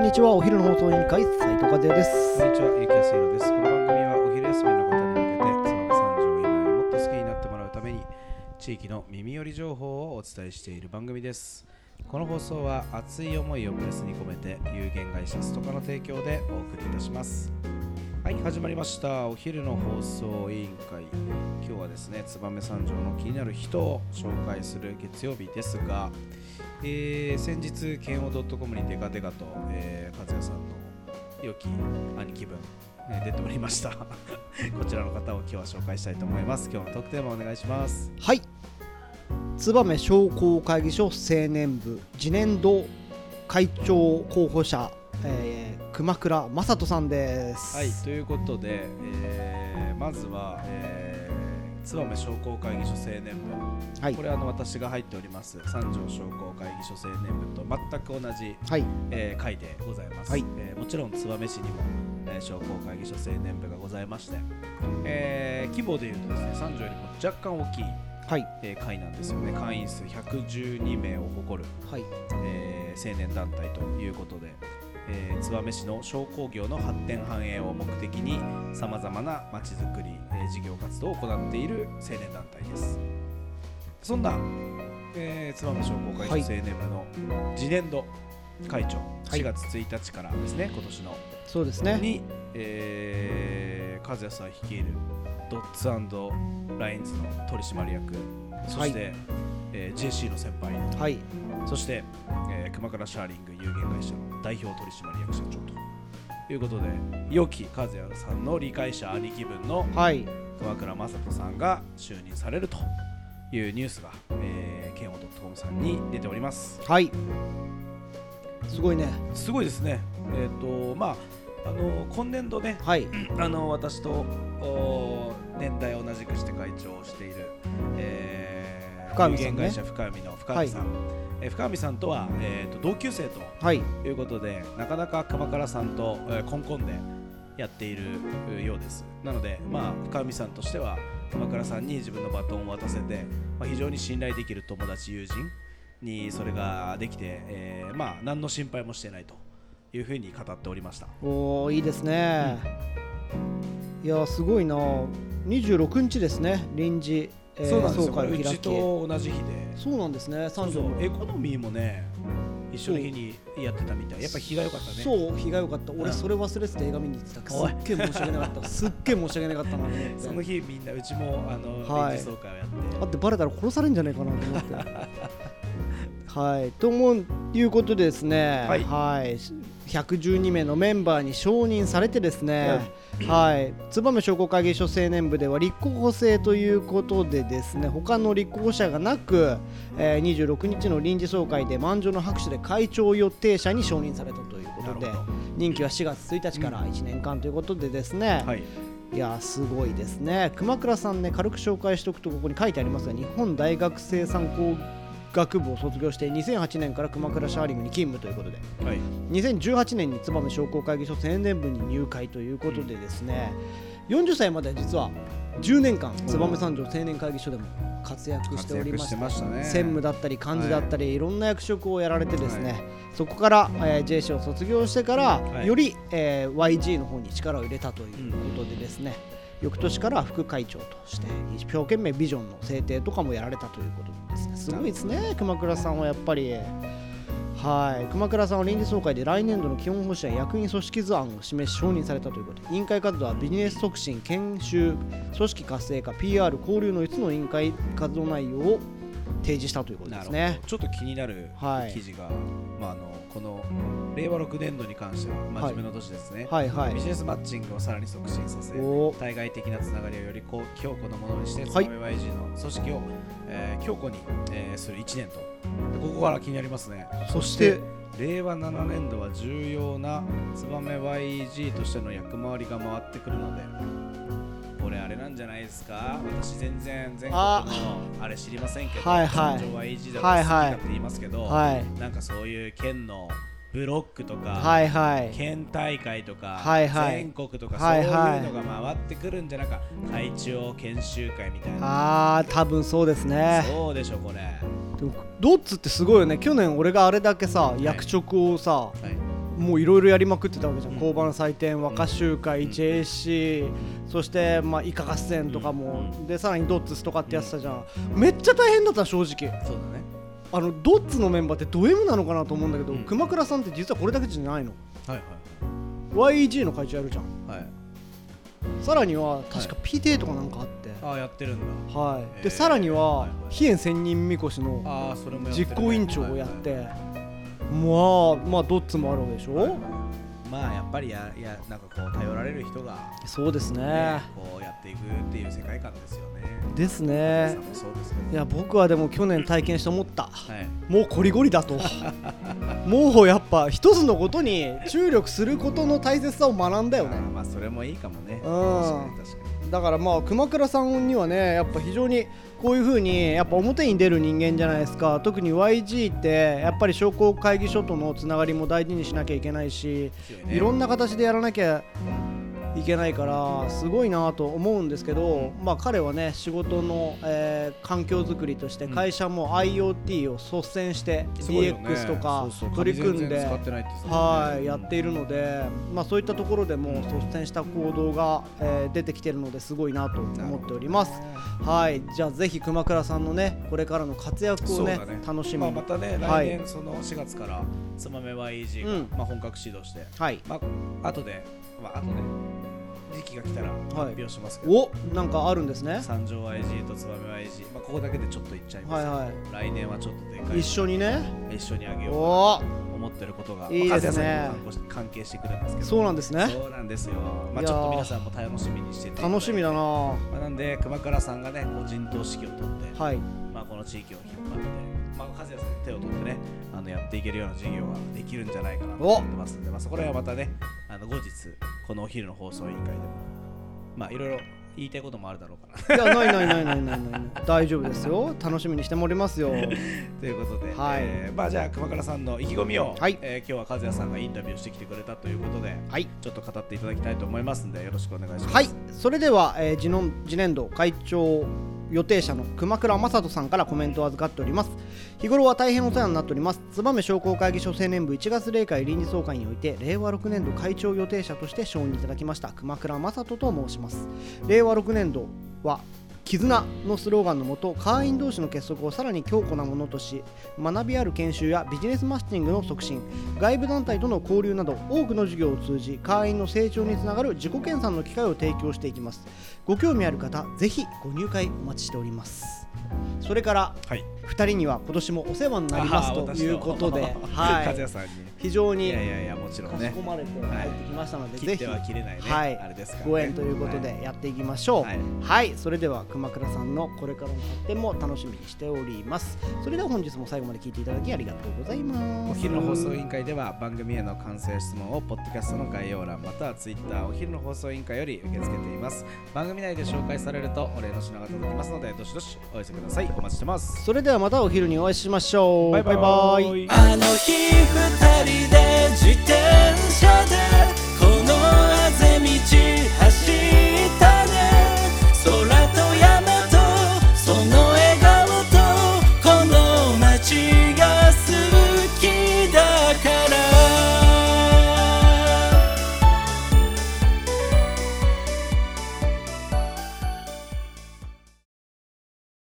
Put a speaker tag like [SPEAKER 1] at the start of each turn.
[SPEAKER 1] んにちはお昼の放送委員会斉藤和也です
[SPEAKER 2] こんにちは、ゆきやすいろです。この番組はお昼休みの方に向けて、燕三条を今よりもっと好きになってもらうために、地域の耳寄り情報をお伝えしている番組です。この放送は熱い思いをプレスに込めて、有限会社ストカの提供でお送りいたします。はい、始まりました。お昼の放送委員会。今日はですね、燕三条の気になる人を紹介する月曜日ですが、えー先日、剣王 .com にデカデカと、えー、和也さんの良き兄貴分、えー出ておりました こちらの方を今日は紹介したいと思います今日のトークテーマお願いします
[SPEAKER 1] はい燕商工会議所青年部次年度会長候補者、えー熊倉正人さんです。
[SPEAKER 2] はいということで、えーまずは、えー燕商工会議所青年部。
[SPEAKER 1] はい。
[SPEAKER 2] これはあの私が入っております三条商工会議所青年部と全く同じ、
[SPEAKER 1] はい。
[SPEAKER 2] えー会でございます、
[SPEAKER 1] はい。
[SPEAKER 2] えーもちろん燕市にも、えー商工会議所青年部がございまして、えー規模でいうとですね三条よりも若干大きい、
[SPEAKER 1] はい。
[SPEAKER 2] えー会なんですよね。会員数112名を誇る
[SPEAKER 1] はい。
[SPEAKER 2] えー青年団体ということで、えー燕市の商工業の発展繁栄を目的にさまざまなまちづくり、えー事業活動を行っている青年団体です。そんな、えー、燕商工会
[SPEAKER 1] はい
[SPEAKER 2] 所青年部の次年度会長、
[SPEAKER 1] はい。
[SPEAKER 2] 4月1日からですね今年の
[SPEAKER 1] そうですね。
[SPEAKER 2] に、えー、和也さん率いるドッツラインズの取締役そして、えー JC の先輩。
[SPEAKER 1] はい。
[SPEAKER 2] そして、えー熊倉シャーリング有限会社の代表取締役社長ということで良き和也さんの理解者兄貴分の
[SPEAKER 1] はい。
[SPEAKER 2] 熊倉正人さんが就任されるというニュースが、えー、ケンオ .com さんに出ております。
[SPEAKER 1] はい。すごいね。
[SPEAKER 2] すごいですね。えっ、とまああの今年度ね
[SPEAKER 1] はい。
[SPEAKER 2] あの私とお年代同じくして会長をしている、えー、
[SPEAKER 1] 深見さんね。
[SPEAKER 2] 有限会社深見の深見さん、えー深見さんとは、えー、と同級生と
[SPEAKER 1] はい。
[SPEAKER 2] いうことでなかなか鎌倉さんと、えー、コンコンでやっているえーようです。なので、まあ、深見さんとしては鎌倉さんに自分のバトンを渡せて、まあ、非常に信頼できる友達友人にそれができて、えーまあ、何の心配もしてないというふうに語っておりました。
[SPEAKER 1] おーいいですね、いやすごいな。26日ですね臨時、えー
[SPEAKER 2] そうなんですよ。
[SPEAKER 1] 総会を
[SPEAKER 2] これうちと同じ日で。
[SPEAKER 1] そうなんですね三条。
[SPEAKER 2] エコノミーもね一緒の日にやってたみたい。やっぱ日が良かったね。
[SPEAKER 1] そう日が良かった。俺
[SPEAKER 2] うん。
[SPEAKER 1] それ忘れてて映画見に行ってたすっげえ申し訳なかった。すっげえ申し訳なかったな
[SPEAKER 2] その日みんなうちもあの、
[SPEAKER 1] はい。
[SPEAKER 2] 臨時総会をやって。
[SPEAKER 1] だってバレたら殺されるんじゃないかなと思って。はい。と思ういうことでですね。
[SPEAKER 2] はい。
[SPEAKER 1] はい112名のメンバーに承認されてですね、はい、燕商工会議所青年部では立候補制ということでですね他の立候補者がなく、えー26日の臨時総会で満場の拍手で会長予定者に承認されたということで任期は4月1日から1年間ということでですね、
[SPEAKER 2] はい。
[SPEAKER 1] いやーすごいですね。熊倉さんね軽く紹介しておくとここに書いてありますが日本大学生産工学部を卒業して2008年から熊倉シャーリングに勤務ということで
[SPEAKER 2] はい。
[SPEAKER 1] 2018年に燕商工会議所青年部に入会ということでですね40歳まで実は10年間燕三条青年会議所でも活躍しておりまして専務だったり幹事だったり、い、ろんな役職をやられてですね、そこから、えー、JC を卒業してから、
[SPEAKER 2] はい。
[SPEAKER 1] より、えー YG の方に力を入れたということでですね、翌年から副会長として一生懸命ビジョンの制定とかもやられたということですね。すごいですね。熊倉さんはやっぱりはい。熊倉さんは臨時総会で来年度の基本方針や役員組織図案を示し承認されたということで委員会活動はビジネス促進研修組織活性化 PR 交流の5つの委員会活動内容を提示したということですね。
[SPEAKER 2] ちょっと気になる
[SPEAKER 1] はい。
[SPEAKER 2] 記事が、まあ、あのこの令和6年度に関しては真面目な年ですね、
[SPEAKER 1] はいはい。
[SPEAKER 2] ビジネスマッチングをさらに促進させ
[SPEAKER 1] お。
[SPEAKER 2] 対外的なつながりをよりこう強固なものにして、
[SPEAKER 1] はい。
[SPEAKER 2] ツバメ YG の組織を、えー強固に、えーする1年と。でここから気になりますね。
[SPEAKER 1] そして
[SPEAKER 2] 令和7年度は重要なツバメ YG としての役回りが回ってくるのでこれあれなんじゃないですか？私全然全国の
[SPEAKER 1] あ。
[SPEAKER 2] あれ知りませんけど、
[SPEAKER 1] はいはい。
[SPEAKER 2] 三条 YG だと
[SPEAKER 1] はいはい。
[SPEAKER 2] 好きだって言いますけど、
[SPEAKER 1] はい。
[SPEAKER 2] なんかそういう県のブロックとか、
[SPEAKER 1] はいはい。
[SPEAKER 2] 県大会とか、
[SPEAKER 1] はいはい。
[SPEAKER 2] 全国とか、
[SPEAKER 1] はいはい。
[SPEAKER 2] そういうのが回ってくるんじゃなか会長研修会みたいな。
[SPEAKER 1] あー多分そうですね。
[SPEAKER 2] そうでしょこれ。
[SPEAKER 1] でもドッツってすごいよね。去年俺があれだけさ役職をさ
[SPEAKER 2] はい。
[SPEAKER 1] もういろいろやりまくってたわけじゃん、
[SPEAKER 2] うん。
[SPEAKER 1] 交番祭典和歌集会、
[SPEAKER 2] うん。
[SPEAKER 1] JC そしてまあイカ合戦とかも、
[SPEAKER 2] うん。
[SPEAKER 1] でさらにドッツスとかってやってたじゃん、めっちゃ大変だった正直。
[SPEAKER 2] そうだね
[SPEAKER 1] あのドッツのメンバーってド M なのかなと思うんだけど、
[SPEAKER 2] うん。
[SPEAKER 1] 熊倉さんって実はこれだけじゃないの。
[SPEAKER 2] はい
[SPEAKER 1] YEG の会長やるじゃん。
[SPEAKER 2] はい。はい
[SPEAKER 1] さらには確か PTA とかなんかあって、
[SPEAKER 2] ああやってるんだ。
[SPEAKER 1] はい、
[SPEAKER 2] えー。
[SPEAKER 1] でさらには
[SPEAKER 2] はいはい。
[SPEAKER 1] 飛燕千人みこしの実行委員長をやって、
[SPEAKER 2] はいはい
[SPEAKER 1] まあまあドッツもあるわけでしょ、
[SPEAKER 2] はいはいまあやっぱりややなんかこう頼られる人が
[SPEAKER 1] そうです
[SPEAKER 2] ね。
[SPEAKER 1] ね
[SPEAKER 2] こうやっていくっていう世界観ですよね。
[SPEAKER 1] です
[SPEAKER 2] 皆
[SPEAKER 1] ね
[SPEAKER 2] です
[SPEAKER 1] いや僕はでも去年体験して思った。
[SPEAKER 2] はい。
[SPEAKER 1] もうコリゴリだと。もうやっぱ一つのことに注力することの大切さを学んだよね。
[SPEAKER 2] まあそれもいいかもね。
[SPEAKER 1] うん。だからまあ熊倉さんにはねやっぱ非常にこういう風にやっぱ表に出る人間じゃないですか。特に YG ってやっぱり商工会議所とのつながりも大事にしなきゃいけないし
[SPEAKER 2] い
[SPEAKER 1] ろんな形でやらなきゃいけないからすごいなと思うんですけど、まあ、彼はね仕事の、えー環境づくりとして
[SPEAKER 2] うん。
[SPEAKER 1] 会社も IoT を率先して DX とか取り組んで
[SPEAKER 2] ね。
[SPEAKER 1] はい、やっているので、まあ、そういったところでも率先した行動が、えー出てきているのですごいなと思っております。はい、じゃあぜひ熊倉さんのねこれからの活躍をね
[SPEAKER 2] ね。
[SPEAKER 1] 楽しみに、
[SPEAKER 2] まあまたね
[SPEAKER 1] はい。
[SPEAKER 2] 来年その4月からつまめ YEG が
[SPEAKER 1] うん。
[SPEAKER 2] まあ本格始動して
[SPEAKER 1] はい、
[SPEAKER 2] まあ後でまあ後で時期が来たら発表しますけど。
[SPEAKER 1] おなんかあるんですね。
[SPEAKER 2] 三条 YG とつばめ YG まあここだけでちょっと言っちゃいます。
[SPEAKER 1] はい
[SPEAKER 2] けど
[SPEAKER 1] はい。
[SPEAKER 2] 来年はちょっとでかい。
[SPEAKER 1] 一緒にね。
[SPEAKER 2] 一緒にあげよう。と思ってることが。
[SPEAKER 1] いいですね。
[SPEAKER 2] 関係してくるんですけど。
[SPEAKER 1] そうなんですね。
[SPEAKER 2] そうなんですよ。まあちょっと皆さんも楽しみにしてて。
[SPEAKER 1] 楽しみだな。
[SPEAKER 2] まあなんで熊倉さんがねこう陣頭指揮を取って
[SPEAKER 1] はい、
[SPEAKER 2] まあ、この地域を引っ張って、まあ、和也さんに手を取ってねあのやっていけるような事業ができるんじゃないかなと思ってますんで、まあ、そこら辺はまたね後日このお昼の放送委員会でもまあいろいろ言いたいこともあるだろうかな
[SPEAKER 1] いやないないないないないない 大丈夫ですよ。楽しみにしておりますよ。
[SPEAKER 2] ということで、
[SPEAKER 1] はい
[SPEAKER 2] えーまあ、じゃあ熊倉さんの意気込みを、
[SPEAKER 1] はい
[SPEAKER 2] えー今日は和也さんがインタビューしてきてくれたということで
[SPEAKER 1] はい。
[SPEAKER 2] ちょっと語っていただきたいと思いますんでよろしくお願いします。
[SPEAKER 1] はい、それでは、えー次の次年度会長予定者の熊倉正人さんからコメントを預かっております。日頃は大変お世話になっております。燕商工会議所青年部1月例会臨時総会において令和6年度会長予定者として承認いただきました熊倉正人と申します。令和6年度は絆のスローガンのもと会員同士の結束をさらに強固なものとし学びある研修やビジネスマッチングの促進外部団体との交流など多くの授業を通じ会員の成長につながる自己研鑽の機会を提供していきます。ご興味ある方ぜひご入会お待ちしております。それから
[SPEAKER 2] はい、
[SPEAKER 1] 2人には今年もお世話になりますということで、
[SPEAKER 2] 和也さんに
[SPEAKER 1] 非常に
[SPEAKER 2] いやいやいやもちろんね。
[SPEAKER 1] かしこまれて入ってきましたので、
[SPEAKER 2] 切って
[SPEAKER 1] ぜひ
[SPEAKER 2] は切れないね、
[SPEAKER 1] はい。
[SPEAKER 2] あれですから、ね、
[SPEAKER 1] ご縁ということでやっていきましょう。
[SPEAKER 2] はい。
[SPEAKER 1] はい、それでは熊倉さんのこれからの発展も楽しみにしております。それでは本日も最後まで聞いていただきありがとうございます。
[SPEAKER 2] お昼の放送委員会では番組への感想や質問をポッドキャストの概要欄またはツイッターお昼の放送委員会より受け付けています。番組内で紹介されるとお礼の品が届きますのでどしどしお寄せください。お待ちしてます。
[SPEAKER 1] それではまたお昼にお会いしましょう。
[SPEAKER 2] バイバイ。
[SPEAKER 1] バイバイ。
[SPEAKER 3] あの日二人で自転車で